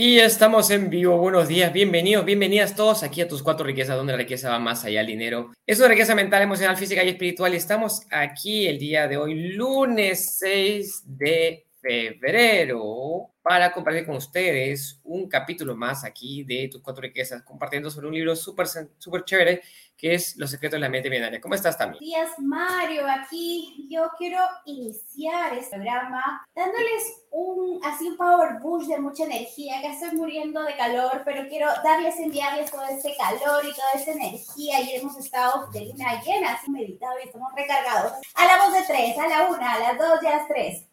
Y estamos en vivo. Buenos días, bienvenidos, bienvenidas todos aquí a tus cuatro riquezas, donde la riqueza va más allá del dinero. Es una riqueza mental, emocional, física y espiritual. Y estamos aquí el día de hoy, lunes 6 de febrero, para compartir con ustedes un capítulo más aquí de tus cuatro riquezas, compartiendo sobre un libro súper súper chévere que es Los secretos de la mente millonaria. ¿Cómo estás, Tami? Días, Mario. Aquí yo quiero iniciar este programa dándoles un, así un power boost de mucha energía, que estoy muriendo de calor, pero quiero darles, enviarles todo ese calor y toda esa energía. Y hemos estado de luna llena, así meditado y estamos recargados. A la voz de tres, a la una, a las dos y a las tres.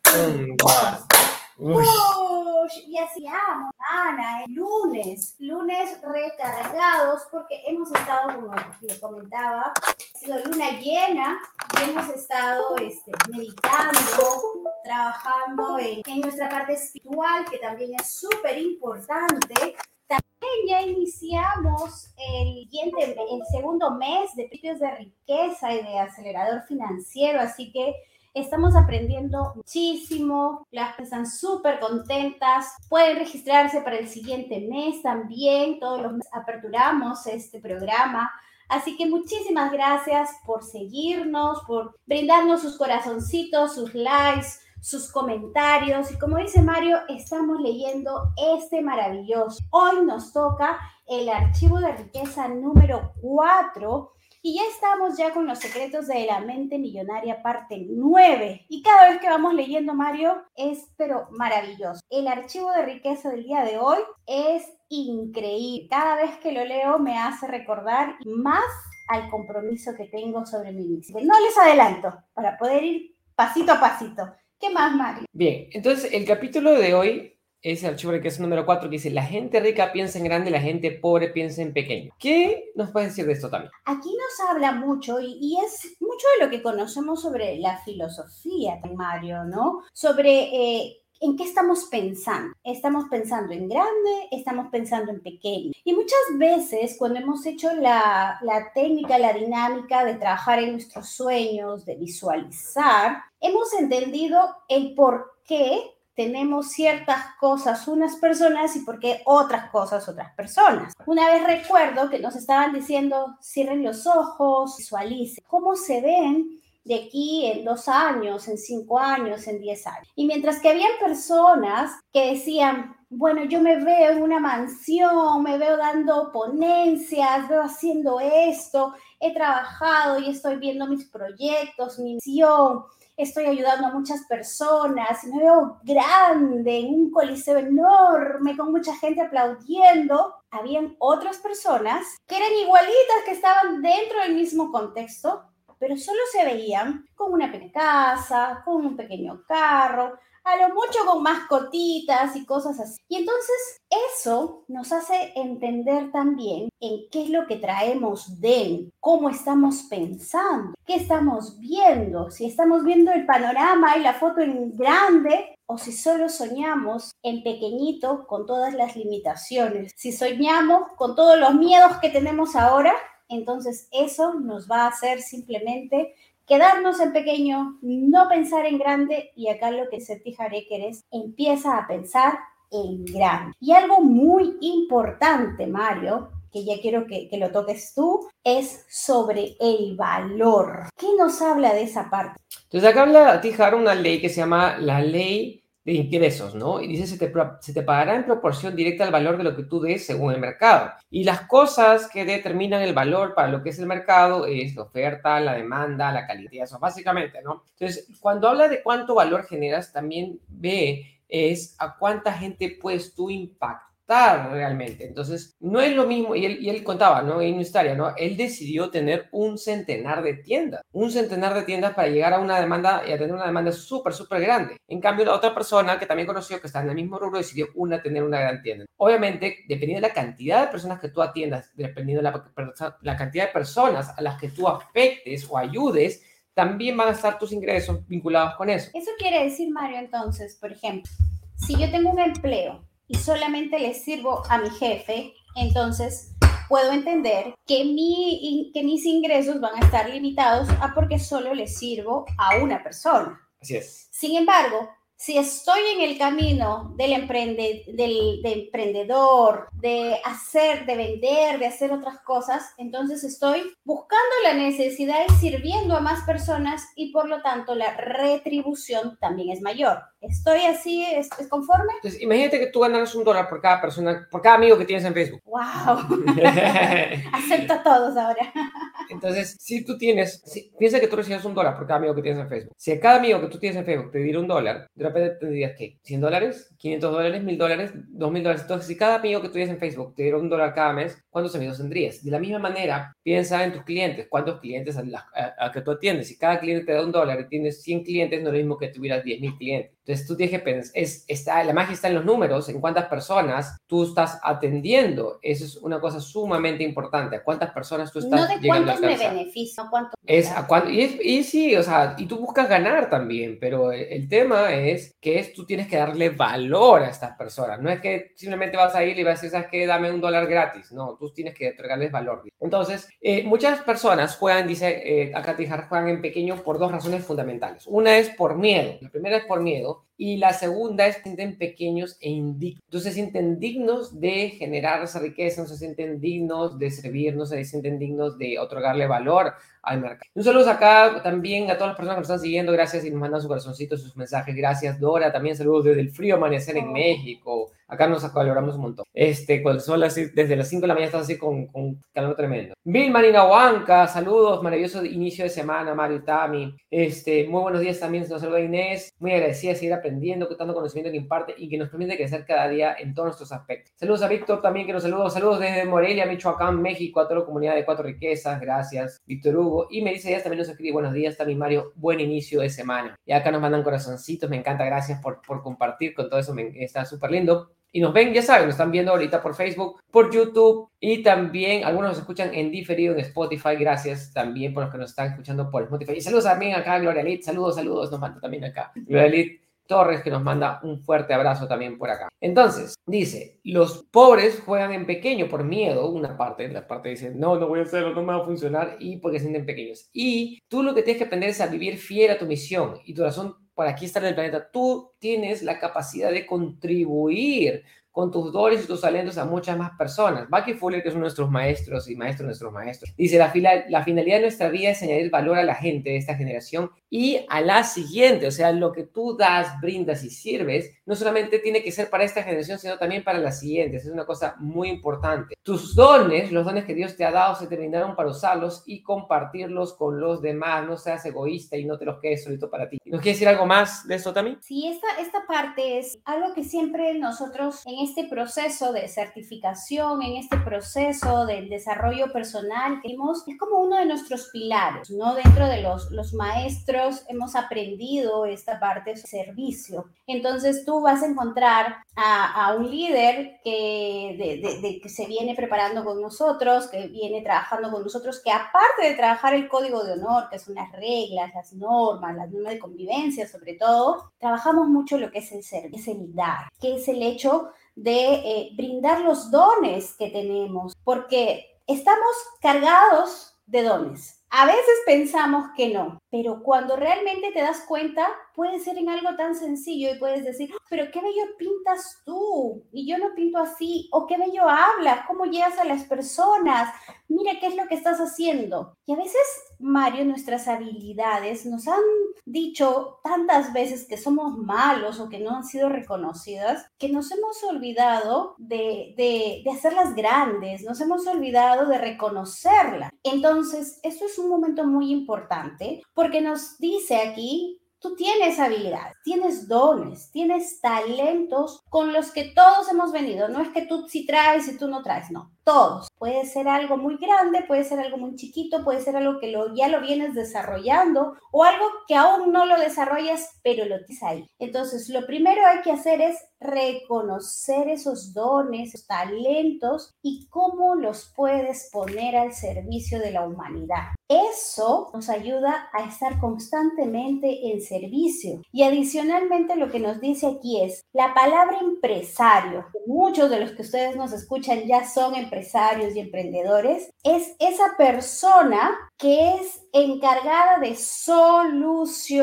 Y así amo, Ana, lunes, lunes recargados porque hemos estado, como les comentaba, ha sido luna llena y hemos estado este, meditando, trabajando en, en nuestra parte espiritual, que también es súper importante. También ya iniciamos el, siguiente, el segundo mes de principios de riqueza y de acelerador financiero, así que Estamos aprendiendo muchísimo, las están súper contentas. Pueden registrarse para el siguiente mes también. Todos los meses aperturamos este programa. Así que muchísimas gracias por seguirnos, por brindarnos sus corazoncitos, sus likes, sus comentarios. Y como dice Mario, estamos leyendo este maravilloso. Hoy nos toca el archivo de riqueza número 4 y ya estamos ya con los secretos de la mente millonaria parte 9. Y cada vez que vamos leyendo, Mario, es pero maravilloso. El archivo de riqueza del día de hoy es increíble. Cada vez que lo leo me hace recordar más al compromiso que tengo sobre mi vida. No les adelanto para poder ir pasito a pasito. ¿Qué más, Mario? Bien, entonces el capítulo de hoy ese archivo que es número 4 que dice, la gente rica piensa en grande, la gente pobre piensa en pequeño. ¿Qué nos puede decir de esto también? Aquí nos habla mucho y, es mucho de lo que conocemos sobre la filosofía, Mario, ¿no? Sobre... Eh, ¿En qué estamos pensando? ¿Estamos pensando en grande? ¿Estamos pensando en pequeño? Y muchas veces cuando hemos hecho la técnica, la dinámica de trabajar en nuestros sueños, de visualizar, hemos entendido el por qué tenemos ciertas cosas unas personas y por qué otras cosas otras personas. Una vez recuerdo que nos estaban diciendo, cierren los ojos, visualicen cómo se ven de aquí en dos años, en cinco años, en diez años. Y mientras que habían personas que decían, bueno, yo me veo en una mansión, me veo dando ponencias, veo haciendo esto, he trabajado y estoy viendo mis proyectos, mi misión, estoy ayudando a muchas personas, me veo grande, en un coliseo enorme, con mucha gente aplaudiendo. Habían otras personas que eran igualitas, que estaban dentro del mismo contexto, pero solo se veían con una pequeña casa, con un pequeño carro, a lo mucho con mascotitas y cosas así. Y entonces eso nos hace entender también en qué es lo que traemos de cómo estamos pensando, qué estamos viendo, si estamos viendo el panorama y la foto en grande o si solo soñamos en pequeñito con todas las limitaciones, si soñamos con todos los miedos que tenemos ahora, entonces eso nos va a hacer simplemente quedarnos en pequeño, no pensar en grande y acá lo que se fijaré que es empieza a pensar en grande. Y algo muy importante, Mario, que ya quiero que, que, lo toques tú, es sobre el valor. ¿Qué nos habla de esa parte? Entonces acá habla Tijar una ley que se llama la ley de ingresos, ¿no? Y dice, se te, se te pagará en proporción directa al valor de lo que tú des según el mercado. Y las cosas que determinan el valor para lo que es el mercado es la oferta, la demanda, la calidad, eso básicamente, ¿no? Entonces, cuando habla de cuánto valor generas, también ve es a cuánta gente puedes tú impactar realmente. Entonces, no es lo mismo, y él, y él contaba, ¿no? En una historia, ¿no? Él decidió tener un centenar de tiendas, un centenar de tiendas para llegar a una demanda y a tener una demanda súper, súper grande. En cambio, la otra persona que también conoció, que está en el mismo rubro, decidió una tener una gran tienda. Obviamente, dependiendo de la cantidad de personas que tú atiendas, dependiendo de la, la cantidad de personas a las que tú afectes o ayudes, también van a estar tus ingresos vinculados con eso. Eso quiere decir, Mario, entonces, por ejemplo, si yo tengo un empleo y solamente le sirvo a mi jefe, entonces puedo entender que, mi, que mis ingresos van a estar limitados a porque solo le sirvo a una persona. Así es. Sin embargo, si estoy en el camino del, emprende, del, emprendedor, de hacer, de vender, de hacer otras cosas, entonces estoy buscando la necesidad y sirviendo a más personas y por lo tanto la retribución también es mayor. ¿Estoy así? ¿Es, conforme? Entonces, imagínate que tú ganas un dólar por cada persona, por cada amigo que tienes en Facebook. ¡Wow! Acepto a todos ahora. Entonces, si tú tienes, piensa que tú recibes un dólar por cada amigo que tienes en Facebook. Si a cada amigo que tú tienes en Facebook te diera un dólar, de repente tendrías que 100 dólares, 500 dólares, 1000 dólares, 2000 dólares. Entonces, si cada amigo que tú tienes en Facebook te diera un dólar cada mes, ¿cuántos amigos tendrías? De la misma manera, piensa en tus clientes. ¿Cuántos clientes a, que tú atiendes? Si cada cliente te da un dólar y tienes 100 clientes, no es lo mismo que tuvieras 10.000 clientes. Entonces tú tienes que pensar, es, está, la magia está en los números, en cuántas personas tú estás atendiendo. Eso es una cosa sumamente importante. ¿A cuántas personas tú estás no de cuántos me beneficio, cuántos es a cuánto, y, y, sí, o sea, y tú buscas ganar también, pero el, tema es que es, tú tienes que darle valor a estas personas. No es que simplemente vas a ir y vas a decir, ¿sabes qué? Dame un dólar gratis. No, tú tienes que entregarles valor. Entonces, eh, muchas personas juegan, dice eh, acá juegan en pequeño por dos razones fundamentales. Una es por miedo. La primera es por miedo y la segunda es que se sienten pequeños e indignos. Entonces se sienten dignos de generar esa riqueza, no se sienten dignos de servir, no se sienten dignos de otorgarle valor al mercado. Un saludo acá también a todas las personas que nos están siguiendo, gracias y nos mandan su corazoncito, sus mensajes, gracias Dora, también saludos desde el frío amanecer en México, acá nos valoramos un montón. Este, cuando son así, desde las 5 de la mañana estás así con, con calor tremendo. Bill Marina Huanca, saludos, maravilloso inicio de semana, Mario Tami. Este, muy buenos días también, nos saluda Inés, muy agradecida de seguir aprendiendo, tanto conocimiento que imparte y que nos permite crecer cada día en todos nuestros aspectos. Saludos a Víctor también que nos saluda, saludos desde Morelia, Michoacán, México, a toda la comunidad de Cuatro Riquezas, gracias, Víctor Hugo. Y Melissa Díaz también nos escribe, buenos días, también Mario, buen inicio de semana. Y acá nos mandan corazoncitos, me encanta, gracias por, por compartir con todo eso, me, está súper lindo. Y nos ven, ya saben, nos están viendo ahorita por Facebook, por YouTube y también algunos nos escuchan en diferido en Spotify. Gracias también por los que nos están escuchando por Spotify. Y saludos también acá, Gloria Lit. Saludos, saludos, nos manda también acá. Gloria Lit Torres que nos manda un fuerte abrazo también por acá. Entonces, dice, los pobres juegan en pequeño por miedo, una parte, la parte dice, no, no voy a hacerlo, no me va a funcionar y porque se sienten pequeños. Y tú lo que tienes que aprender es a vivir fiel a tu misión y tu razón para aquí estar en el planeta. Tú tienes la capacidad de contribuir con tus dones y tus talentos a muchas más personas. Bucky Fuller, que es uno de nuestros maestros y maestros de nuestros maestros, dice, la, la finalidad de nuestra vida es añadir valor a la gente de esta generación y a la siguiente. O sea, lo que tú das, brindas y sirves, no solamente tiene que ser para esta generación, sino también para las siguientes. Es una cosa muy importante. Tus dones, los dones que Dios te ha dado, se terminaron para usarlos y compartirlos con los demás. No seas egoísta y no te los quedes solito para ti. ¿Nos quieres decir algo más de esto también? Sí, esta, esta parte es algo que siempre nosotros en este proceso de certificación, en este proceso del desarrollo personal, tenemos, es como uno de nuestros pilares, ¿no? Dentro de los, los maestros hemos aprendido esta parte de servicio. Entonces tú vas a encontrar a, a un líder que, de, de, que se viene preparando con nosotros, que viene trabajando con nosotros, que aparte de trabajar el código de honor, que son las reglas, las normas, las normas de convivencia sobre todo, trabajamos mucho lo que es el ser, es el dar, que es el hecho de eh, brindar los dones que tenemos, porque estamos cargados de dones. A veces pensamos que no, pero cuando realmente te das cuenta, puede ser en algo tan sencillo y puedes decir, ah, pero qué bello pintas tú y yo no pinto así, o qué bello hablas, cómo llegas a las personas, mira qué es lo que estás haciendo. Y a veces, Mario, nuestras habilidades nos han dicho tantas veces que somos malos o que no han sido reconocidas, que nos hemos olvidado de, de, hacerlas grandes, nos hemos olvidado de reconocerlas. Entonces, esto es un momento muy importante porque nos dice aquí Tú tienes habilidades, tienes dones, tienes talentos con los que todos hemos venido. No es que tú sí traes y tú no traes, no todos. Puede ser algo muy grande, puede ser algo muy chiquito, puede ser algo que ya lo vienes desarrollando o algo que aún no lo desarrollas, pero lo tienes ahí. Entonces, lo primero hay que hacer es reconocer esos dones, esos talentos y cómo los puedes poner al servicio de la humanidad. Eso nos ayuda a estar constantemente en servicio. Y adicionalmente lo que nos dice aquí es la palabra empresario. Muchos de los que ustedes nos escuchan ya son empresarios empresarios y emprendedores, es esa persona que es encargada de solucionar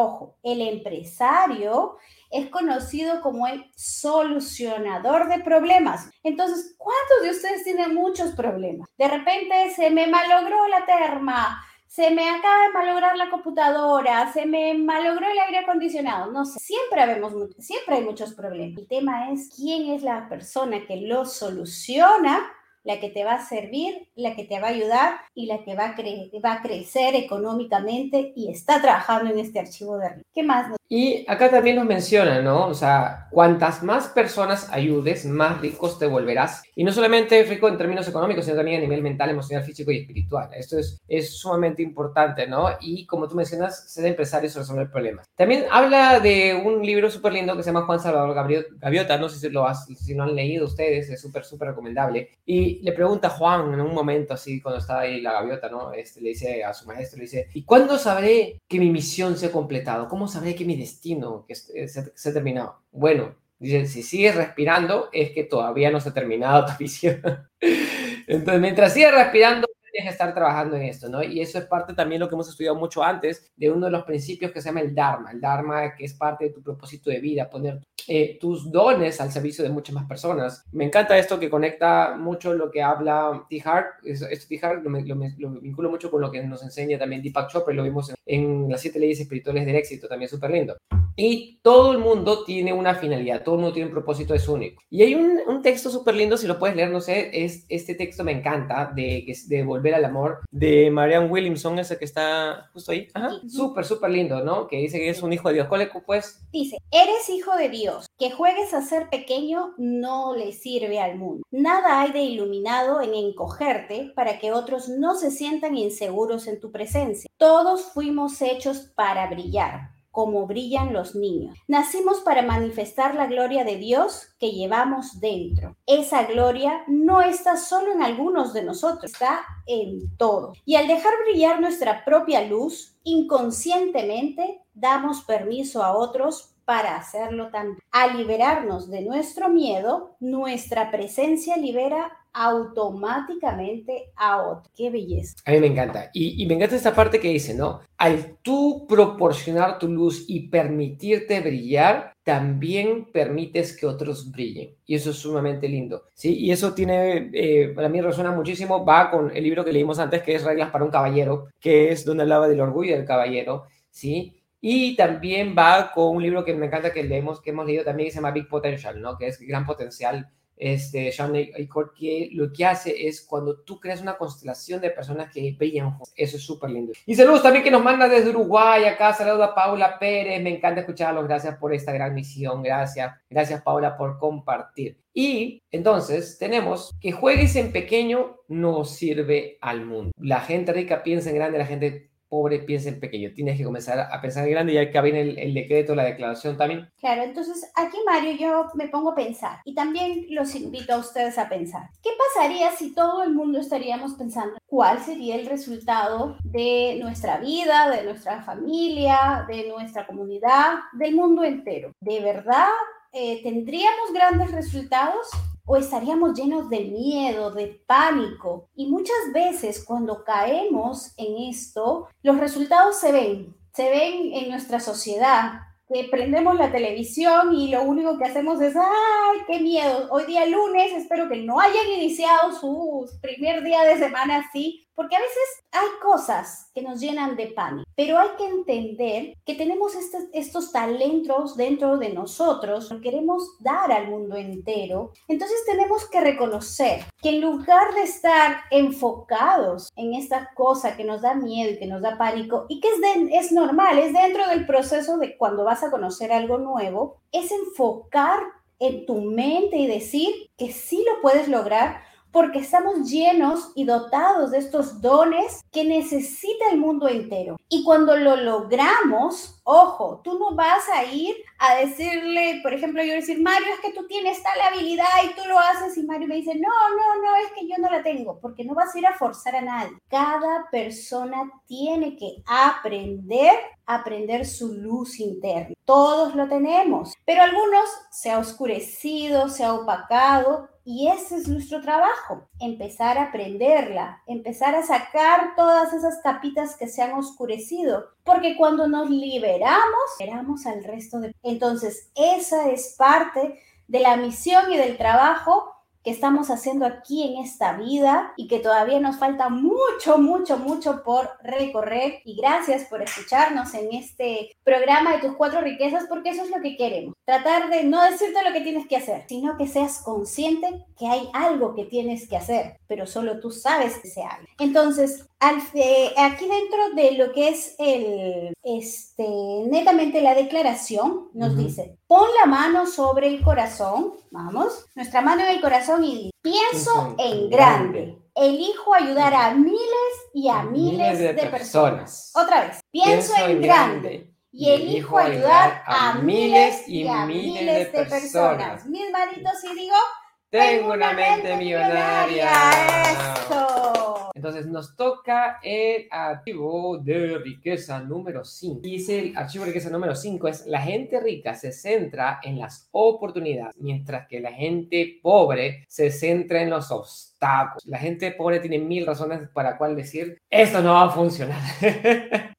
Ojo, el empresario es conocido como el solucionador de problemas. Entonces, ¿cuántos de ustedes tienen muchos problemas? De repente se me malogró la terma, se me acaba de malograr la computadora, se me malogró el aire acondicionado, no sé, siempre, vemos, siempre hay muchos problemas. El tema es quién es la persona que lo soluciona la que te va a servir, la que te va a ayudar y la que va a, va a crecer económicamente y está trabajando en este archivo de ¿Qué más? Y acá también nos menciona, ¿no? O sea, cuantas más personas ayudes, más ricos te volverás. Y no solamente rico en términos económicos, sino también a nivel mental, emocional, físico y espiritual. Esto es, es sumamente importante, ¿no? Y como tú mencionas, ser empresario es resolver problemas. También habla de un libro súper lindo que se llama Juan Salvador Gaviota, no sé si lo, has, si lo han leído ustedes, es súper, súper recomendable. Y le pregunta a Juan en un momento así, cuando estaba ahí la gaviota, ¿no? Este, le dice a su maestro, le dice, ¿y cuándo sabré que mi misión se ha completado? ¿Cómo sabré que mi destino que se, se ha terminado? Bueno, dice, si sigues respirando, es que todavía no se ha terminado tu misión. Entonces, mientras sigues respirando, tienes que estar trabajando en esto, ¿no? Y eso es parte también de lo que hemos estudiado mucho antes, de uno de los principios que se llama el Dharma. El Dharma que es parte de tu propósito de vida, poner eh, tus dones al servicio de muchas más personas. Me encanta esto que conecta mucho lo que habla T. Hart. Esto T. Hart lo, lo, vinculo mucho con lo que nos enseña también Deepak Chopra, lo vimos en, en las siete leyes espirituales del éxito, también súper lindo. Y todo el mundo tiene una finalidad, todo el mundo tiene un propósito, es único. Y hay un, un texto súper lindo, si lo puedes leer, no sé, es, este texto me encanta, de, de Volver al Amor, de Marianne Williamson, ese que está justo ahí. Súper, súper lindo, ¿no? Que dice que es un hijo de Dios. ¿Cuál es, pues? Dice, eres hijo de Dios. Que juegues a ser pequeño no le sirve al mundo. Nada hay de iluminado en encogerte para que otros no se sientan inseguros en tu presencia. Todos fuimos hechos para brillar como brillan los niños. Nacimos para manifestar la gloria de Dios que llevamos dentro. Esa gloria no está solo en algunos de nosotros, está en todos. Y al dejar brillar nuestra propia luz, inconscientemente damos permiso a otros para hacerlo también. Al liberarnos de nuestro miedo, nuestra presencia libera automáticamente a otro. Qué belleza. A mí me encanta. Y, me encanta esta parte que dice, ¿no? Al tú proporcionar tu luz y permitirte brillar, también permites que otros brillen. Y eso es sumamente lindo. ¿sí? Y eso tiene, eh, para mí resuena muchísimo, va con el libro que leímos antes, que es Reglas para un Caballero, que es donde hablaba del orgullo del caballero, ¿sí? Y también va con un libro que me encanta que leemos, que hemos leído también, que se llama Big Potential, ¿no? Que es Gran Potencial. Este, Sean que lo que hace es cuando tú creas una constelación de personas que brillan Eso es súper lindo. Y saludos también que nos manda desde Uruguay acá. Saludos a Paula Pérez. Me encanta escucharlos. Gracias por esta gran misión. Gracias. Gracias, Paula, por compartir. Y entonces tenemos que juegues en pequeño no sirve al mundo. La gente rica piensa en grande, la gente pobre piensa en pequeño. Tienes que comenzar a pensar en grande y el, el, decreto, la declaración también. Claro, entonces aquí Mario yo me pongo a pensar y también los invito a ustedes a pensar. ¿Qué pasaría si todo el mundo estaríamos pensando cuál sería el resultado de nuestra vida, de nuestra familia, de nuestra comunidad, del mundo entero? ¿De verdad eh, tendríamos grandes resultados? O estaríamos llenos de miedo, de pánico. Y muchas veces cuando caemos en esto, los resultados se ven, se ven en nuestra sociedad, que prendemos la televisión y lo único que hacemos es, ay, qué miedo, hoy día lunes, espero que no hayan iniciado su primer día de semana así, porque a veces hay cosas que nos llenan de pánico, pero hay que entender que tenemos estos, estos talentos dentro de nosotros, que queremos dar al mundo entero. Entonces tenemos que reconocer que en lugar de estar enfocados en esta cosa que nos da miedo y que nos da pánico, y que es, es normal, es dentro del proceso de cuando vas a conocer algo nuevo, es enfocar en tu mente y decir que sí lo puedes lograr porque estamos llenos y dotados de estos dones que necesita el mundo entero. Y cuando lo logramos, ojo, tú no vas a ir a decirle, por ejemplo, yo decir, Mario, es que tú tienes tal habilidad y tú lo haces y Mario me dice, no, no, no, es que yo no la tengo, porque no vas a ir a forzar a nadie. Cada persona tiene que aprender aprender su luz interna. Todos lo tenemos, pero algunos se ha oscurecido, se ha opacado y ese es nuestro trabajo, empezar a aprenderla, empezar a sacar todas esas capitas que se han oscurecido, porque cuando nos liberamos, liberamos, al resto de... Entonces, esa es parte de la misión y del trabajo estamos haciendo aquí en esta vida y que todavía nos falta mucho, mucho, mucho por recorrer. Y gracias por escucharnos en este programa de tus cuatro riquezas, porque eso es lo que queremos. Tratar de no decirte lo que tienes que hacer, sino que seas consciente que hay algo que tienes que hacer, pero solo tú sabes que sea algo. Entonces, aquí dentro de lo que es el, este, netamente la declaración, nos dice, pon la mano sobre el corazón, vamos, nuestra mano en el corazón y pienso en grande. Elijo ayudar a miles y a, miles, de, personas. Otra vez, pienso, en grande. y elijo ayudar a, miles y a miles de personas. Mis manitos y digo, tengo una mente millonaria. Eso. Entonces nos toca el archivo de riqueza número 5. Dice el archivo de riqueza número 5 es la gente rica se centra en las oportunidades, mientras que la gente pobre se centra en los obstáculos. La gente pobre tiene mil razones para cual decir, esto no va a funcionar.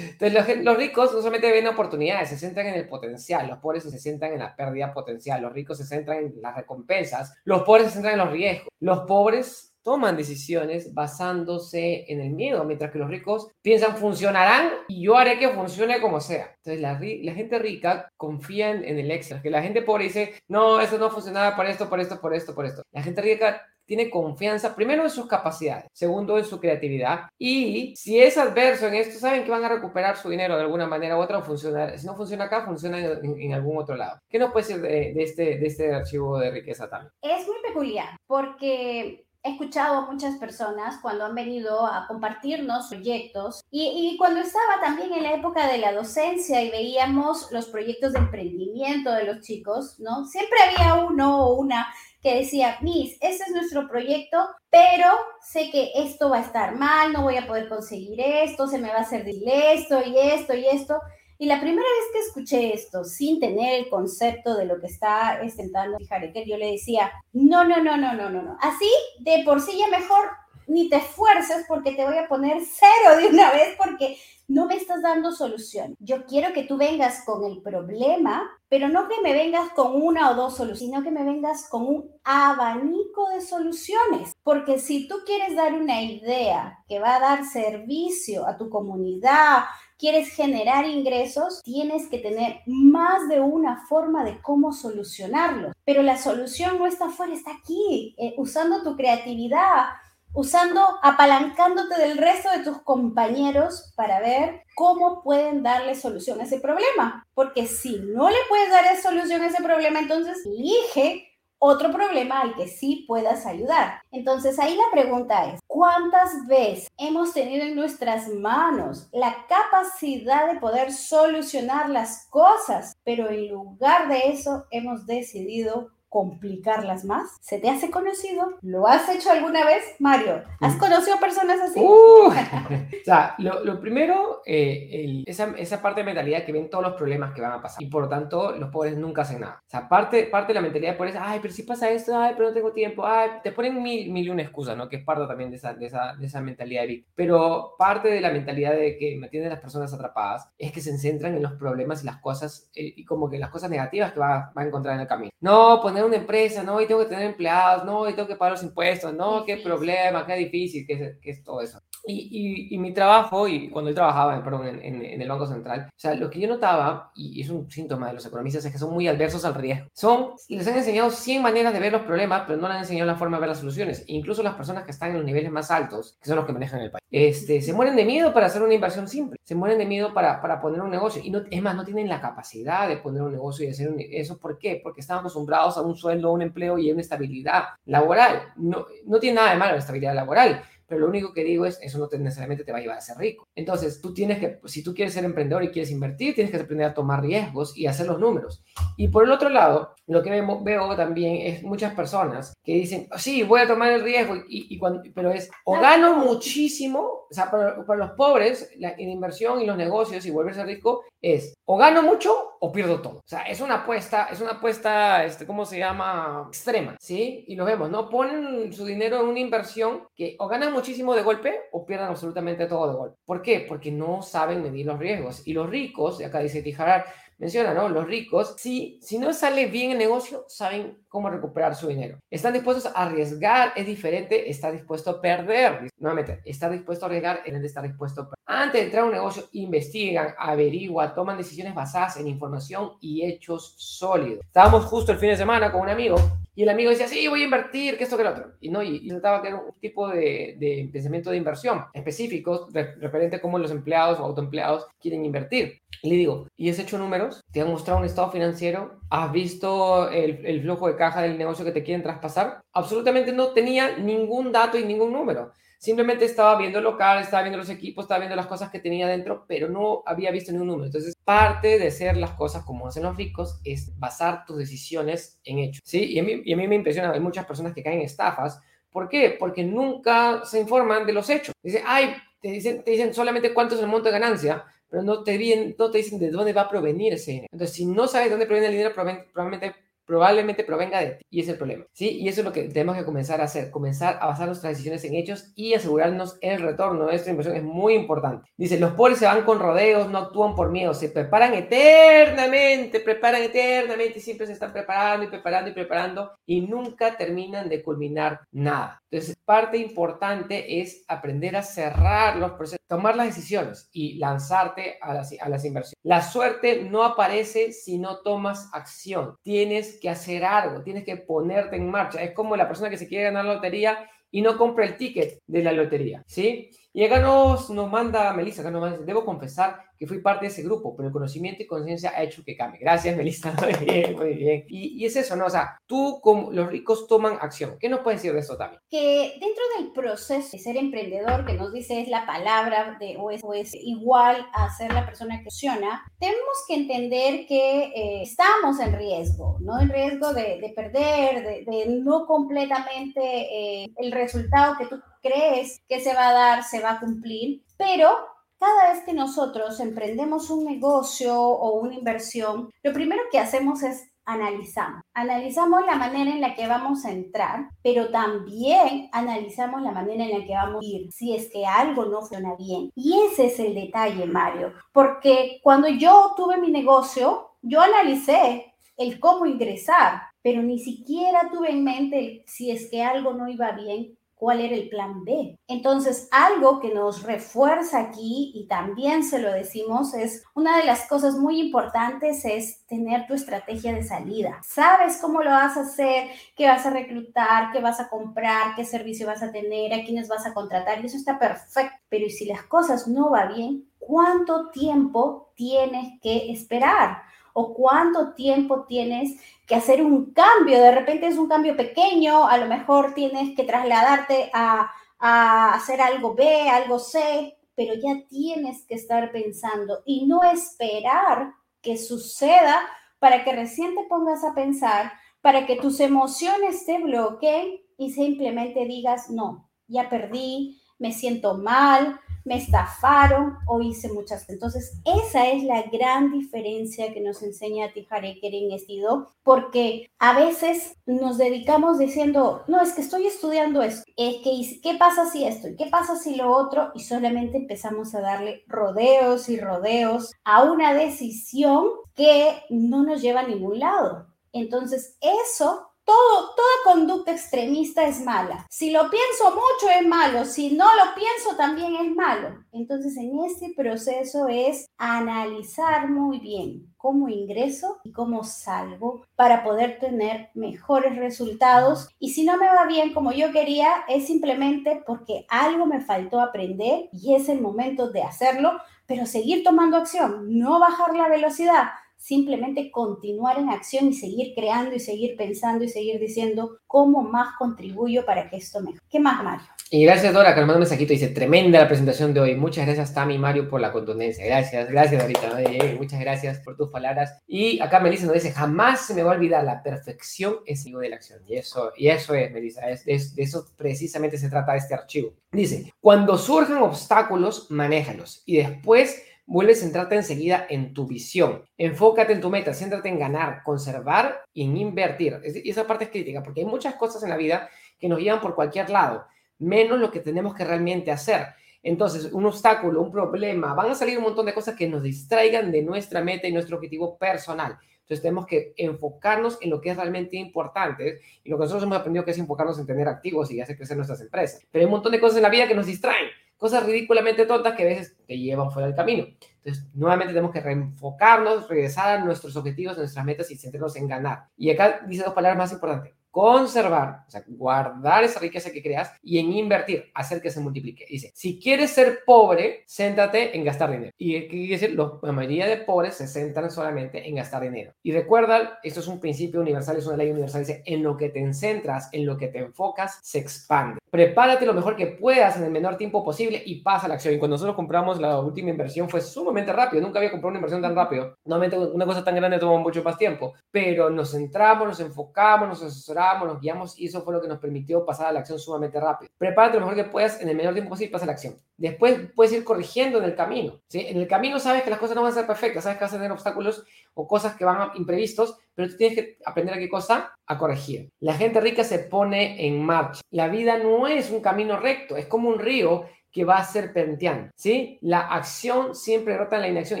Entonces, los, ricos no solamente ven oportunidades, se centran en el potencial. Los pobres se centran en la pérdida potencial. Los ricos se centran en las recompensas. Los pobres se centran en los riesgos. Los pobres toman decisiones basándose en el miedo, mientras que los ricos piensan funcionarán y yo haré que funcione como sea. Entonces la, la gente rica confía en, el éxito, que la gente pobre dice, no, eso no funcionaba por esto, por esto, por esto, por esto. La gente rica tiene confianza, primero en sus capacidades, segundo en su creatividad y si es adverso en esto, saben que van a recuperar su dinero de alguna manera u otra o funcionar. Si no funciona acá, funciona en, algún otro lado. ¿Qué nos puede decir de, este, de este archivo de riqueza también? Es muy peculiar porque he escuchado a muchas personas cuando han venido a compartirnos proyectos y, cuando estaba también en la época de la docencia y veíamos los proyectos de emprendimiento de los chicos, ¿no? Siempre había uno o una que decía, Miss, ese es nuestro proyecto, pero sé que esto va a estar mal, no voy a poder conseguir esto, se me va a hacer esto y esto y esto. Y la primera vez que escuché esto, sin tener el concepto de lo que está intentando que yo le decía, no, no, no, no, no, no, no. Así, de por sí ya mejor ni te esfuerces porque te voy a poner cero de una vez porque no me estás dando solución. Yo quiero que tú vengas con el problema, pero no que me vengas con una o dos soluciones, sino que me vengas con un abanico de soluciones. Porque si tú quieres dar una idea que va a dar servicio a tu comunidad, quieres generar ingresos, tienes que tener más de una forma de cómo solucionarlo. Pero la solución no está afuera, está aquí, eh, usando tu creatividad, usando, apalancándote del resto de tus compañeros para ver cómo pueden darle solución a ese problema. Porque si no le puedes dar solución a ese problema, entonces elige otro problema al que sí puedas ayudar. Entonces ahí la pregunta es, ¿cuántas veces hemos tenido en nuestras manos la capacidad de poder solucionar las cosas, pero en lugar de eso hemos decidido complicarlas más. ¿Se te hace conocido? ¿Lo has hecho alguna vez, Mario? ¿Has conocido personas así? Uh, o sea, lo, primero, eh, esa, esa, parte de mentalidad que ven todos los problemas que van a pasar y por lo tanto los pobres nunca hacen nada. O sea, parte, parte de la mentalidad de pobres, ay, pero si pasa esto, ay, pero no tengo tiempo, ay, te ponen mil, mil y una excusas, ¿no? Que es parte también de esa, de esa, de esa mentalidad de víctima. Pero parte de la mentalidad de que mantienen las personas atrapadas es que se centran en los problemas y las cosas, eh, y como que las cosas negativas que va, va a encontrar en el camino. No, poner una empresa, no, y tengo que tener empleados, no, y tengo que pagar los impuestos, no, qué problema, qué difícil, qué es, todo eso. Y, y, mi trabajo, y cuando yo trabajaba perdón, en, en, el Banco Central, o sea, lo que yo notaba, y es un síntoma de los economistas, es que son muy adversos al riesgo. Son, les han enseñado 100 maneras de ver los problemas, pero no les han enseñado la forma de ver las soluciones. incluso las personas que están en los niveles más altos, que son los que manejan el país, este, se mueren de miedo para hacer una inversión simple, se mueren de miedo para, para poner un negocio. Y no, es más, no tienen la capacidad de poner un negocio y hacer eso. ¿Por qué? Porque están acostumbrados a un sueldo, un empleo y una estabilidad laboral. No, no tiene nada de malo la estabilidad laboral pero lo único que digo es, eso no necesariamente te va a llevar a ser rico. Entonces, tú tienes que, si tú quieres ser emprendedor y quieres invertir, tienes que aprender a tomar riesgos y hacer los números. Y por el otro lado, lo que veo, también es muchas personas que dicen, sí, voy a tomar el riesgo, y, cuando, pero es, o gano muchísimo, O sea, para, los pobres, la, inversión y los negocios y volverse rico es o gano mucho o pierdo todo. O sea, es una apuesta, es una apuesta, este, ¿cómo se llama? Extrema, ¿sí? Y lo vemos, ¿no? Ponen su dinero en una inversión que o ganan muchísimo de golpe o pierdan absolutamente todo de golpe. ¿Por qué? Porque no saben medir los riesgos. Y los ricos, y acá dice Tijarar, menciona, ¿no? Los ricos, si, si no sale bien el negocio, saben cómo recuperar su dinero. Están dispuestos a arriesgar, es diferente, está dispuesto a perder. Nuevamente, estar dispuesto a arriesgar es estar dispuesto a perder. Antes de entrar a un negocio, investigan, averiguan, toman decisiones basadas en información y hechos sólidos. Estábamos justo el fin de semana con un amigo y el amigo decía, sí, voy a invertir, que esto, que lo otro. Y no, y, y trataba que era un tipo de, de pensamiento de inversión específicos, referente a cómo los empleados o autoempleados quieren invertir. Y le digo, ¿y has hecho números? ¿Te han mostrado un estado financiero? ¿Has visto el, el flujo de caja del negocio que te quieren traspasar? Absolutamente no tenía ningún dato y ningún número. Simplemente estaba viendo el local, estaba viendo los equipos, estaba viendo las cosas que tenía dentro, pero no había visto ningún número. Entonces, parte de hacer las cosas como hacen los ricos es basar tus decisiones en hechos. ¿sí? Y, a mí, y a mí me impresiona, hay muchas personas que caen en estafas. ¿Por qué? Porque nunca se informan de los hechos. Dice, ay, te dicen, te dicen solamente cuánto es el monto de ganancia, pero no te, no te dicen de dónde va a provenir ese dinero. Entonces, si no sabes de dónde proviene el dinero, probablemente probablemente provenga de ti. Y es el problema. ¿sí? Y eso es lo que tenemos que comenzar a hacer, comenzar a basar nuestras decisiones en hechos y asegurarnos el retorno de esta inversión. Es muy importante. Dice, los pobres se van con rodeos, no actúan por miedo, se preparan eternamente, preparan eternamente y siempre se están preparando y preparando y preparando y nunca terminan de culminar nada. Entonces, parte importante es aprender a cerrar los procesos, tomar las decisiones y lanzarte a las, a las inversiones. La suerte no aparece si no tomas acción. Tienes que hacer algo, tienes que ponerte en marcha. Es como la persona que se quiere ganar la lotería y no compra el ticket de la lotería, ¿sí? Y acá nos, nos manda Melissa, acá nos manda, debo confesar que fui parte de ese grupo, pero el conocimiento y conciencia ha hecho que cambie. Gracias, Melissa, muy bien, muy bien. Y, y, es eso, ¿no? O sea, tú como los ricos toman acción. ¿Qué nos puedes decir de eso también? Que dentro del proceso de ser emprendedor, que nos dice es la palabra de o es, o es igual a ser la persona que funciona, tenemos que entender que eh, estamos en riesgo, ¿no? En riesgo de, de perder, de, de, no completamente eh, el resultado que tú crees que se va a dar, se va a cumplir, pero cada vez que nosotros emprendemos un negocio o una inversión, lo primero que hacemos es analizamos. Analizamos la manera en la que vamos a entrar, pero también analizamos la manera en la que vamos a ir, si es que algo no funciona bien. Y ese es el detalle, Mario, porque cuando yo tuve mi negocio, yo analicé el cómo ingresar, pero ni siquiera tuve en mente si es que algo no iba bien, cuál era el plan B. Entonces, algo que nos refuerza aquí y también se lo decimos es una de las cosas muy importantes es tener tu estrategia de salida. Sabes cómo lo vas a hacer, qué vas a reclutar, qué vas a comprar, qué servicio vas a tener, a quiénes vas a contratar y eso está perfecto. Pero ¿y si las cosas no va bien? ¿Cuánto tiempo tienes que esperar? O cuánto tiempo tienes que hacer un cambio. De repente es un cambio pequeño, a lo mejor tienes que trasladarte a, hacer algo B, algo C, pero ya tienes que estar pensando y no esperar que suceda para que recién te pongas a pensar, para que tus emociones te bloqueen y simplemente digas, no, ya perdí, me siento mal, me estafaron o hice muchas. Entonces, esa es la gran diferencia que nos enseña Tijareker en Estido, porque a veces nos dedicamos diciendo, no, es que estoy estudiando esto, es que, ¿qué pasa si esto? ¿Qué pasa si lo otro? Y solamente empezamos a darle rodeos y rodeos a una decisión que no nos lleva a ningún lado. Entonces, eso todo, toda conducta extremista es mala. Si lo pienso mucho es malo, si no lo pienso también es malo. Entonces en este proceso es analizar muy bien cómo ingreso y cómo salgo para poder tener mejores resultados. Y si no me va bien como yo quería, es simplemente porque algo me faltó aprender y es el momento de hacerlo, pero seguir tomando acción, no bajar la velocidad, simplemente continuar en acción y seguir creando y seguir pensando y seguir diciendo cómo más contribuyo para que esto mejore. ¿Qué más, Mario? Y gracias, Dora, que nos manda un mensajito. Dice, tremenda la presentación de hoy. Muchas gracias, Tami Mario, por la contundencia. Gracias, gracias, Dorita. muchas gracias por tus palabras. Y acá Melissa nos dice, jamás se me va a olvidar, la perfección es hijo de la acción. Y eso, y eso es, Melissa, es, de eso precisamente se trata este archivo. Dice, cuando surjan obstáculos, manéjalos. Y después vuelve a centrarte enseguida en tu visión. Enfócate en tu meta, céntrate en ganar, conservar y en invertir. Y esa parte es crítica, porque hay muchas cosas en la vida que nos llevan por cualquier lado menos lo que tenemos que realmente hacer. Entonces, un obstáculo, un problema, van a salir un montón de cosas que nos distraigan de nuestra meta y nuestro objetivo personal. Entonces, tenemos que enfocarnos en lo que es realmente importante y lo que nosotros hemos aprendido que es enfocarnos en tener activos y hacer crecer nuestras empresas. Pero hay un montón de cosas en la vida que nos distraen, cosas ridículamente tontas que a veces te llevan fuera del camino. Entonces, nuevamente tenemos que reenfocarnos, regresar a nuestros objetivos, a nuestras metas y centrarnos en ganar. Y acá dice dos palabras más importantes conservar, o sea, guardar esa riqueza que creas y en invertir, hacer que se multiplique. Dice, si quieres ser pobre, céntrate en gastar dinero. ¿Y qué quiere decir? La mayoría de pobres se centran solamente en gastar dinero. Y recuerda, esto es un principio universal, es una ley universal, dice, en lo que te centras, en lo que te enfocas, se expande. Prepárate lo mejor que puedas en el menor tiempo posible y pasa a la acción. Y cuando nosotros compramos la última inversión fue sumamente rápido, nunca había comprado una inversión tan rápido. Normalmente una cosa tan grande toma mucho más tiempo, pero nos centramos, nos enfocamos, nos asesoramos nos guiamos y eso fue lo que nos permitió pasar a la acción sumamente rápido. Prepárate lo mejor que puedas en el menor tiempo posible y pasa a la acción. Después puedes ir corrigiendo en el camino. ¿sí? En el camino sabes que las cosas no van a ser perfectas, sabes que vas a tener obstáculos o cosas que van a imprevistos, pero tú tienes que aprender a qué cosa, a corregir. La gente rica se pone en marcha. La vida no es un camino recto, es como un río que va a ser serpenteando, ¿sí? La acción siempre rota en la inacción.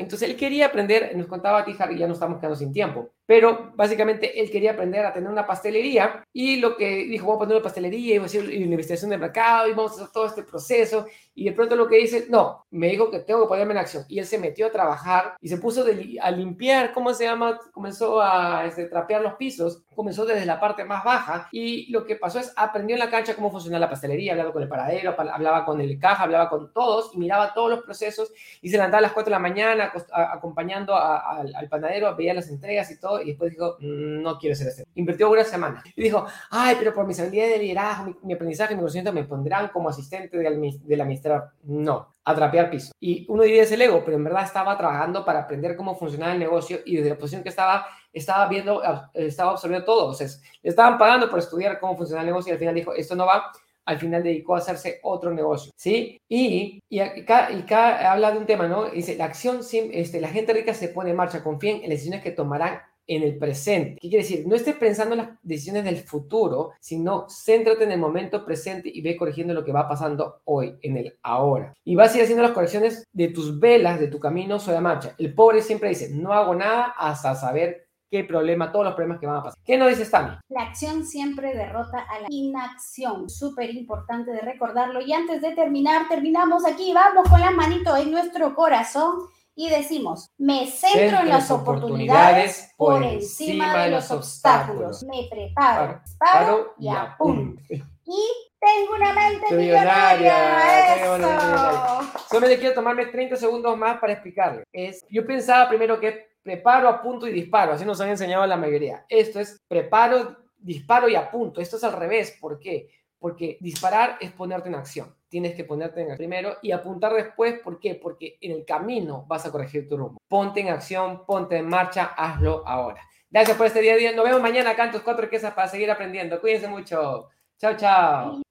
Entonces él quería aprender, nos contaba Tijar y ya no estamos quedando sin tiempo, pero básicamente él quería aprender a tener una pastelería y lo que dijo, vamos a poner una pastelería y vamos a hacer una investigación de mercado y vamos a hacer todo este proceso y de pronto lo que dice, no, me dijo que tengo que ponerme en acción y él se metió a trabajar y se puso a limpiar, ¿cómo se llama? Comenzó a este, trapear los pisos, comenzó desde la parte más baja y lo que pasó es aprendió en la cancha cómo funciona la pastelería, hablaba con el paradero, hablaba con el caja, hablaba con todos y miraba todos los procesos y se levantaba a las 4 de la mañana acompañando al panadero, veía las entregas y todo y después dijo, mm, no quiero ser este. Invirtió una semana y dijo, ay, pero por mis habilidades de liderazgo, mi, aprendizaje, mi conocimiento me pondrán como asistente del, del administrador. No, a trapear piso. Y uno diría es el ego, pero en verdad estaba trabajando para aprender cómo funcionaba el negocio y desde la posición que estaba, estaba viendo, estaba absorbiendo todo. O sea, le estaban pagando por estudiar cómo funcionaba el negocio y al final dijo, esto no va, al final dedicó a hacerse otro negocio, ¿sí? Y, y, acá, y acá habla de un tema, ¿no? Dice, la acción, este, la gente rica se pone en marcha, confíen en las decisiones que tomarán en el presente. ¿Qué quiere decir? No estés pensando en las decisiones del futuro, sino céntrate en el momento presente y ve corrigiendo lo que va pasando hoy, en el ahora. Y vas a ir haciendo las correcciones de tus velas, de tu camino sobre la marcha. El pobre siempre dice, no hago nada hasta saber qué problema, todos los problemas que van a pasar. ¿Qué nos dice Tami? La acción siempre derrota a la inacción. Súper importante de recordarlo. Y antes de terminar, terminamos aquí. Vamos con la manito en nuestro corazón y decimos, me centro en las oportunidades, por encima de los obstáculos. Me preparo, paro y apunto. Y tengo una mente millonaria. Solo le quiero tomarme 30 segundos más para explicarle. Es, yo pensaba primero que preparo, apunto y disparo. Así nos han enseñado la mayoría. Esto es preparo, disparo y apunto. Esto es al revés. ¿Por qué? Porque disparar es ponerte en acción tienes que ponerte en el primero y apuntar después. ¿Por qué? Porque en el camino vas a corregir tu rumbo. Ponte en acción, ponte en marcha, hazlo ahora. Gracias por este día. Nos vemos mañana acá en tus cuatro quesas para seguir aprendiendo. Cuídense mucho. Chao, chao.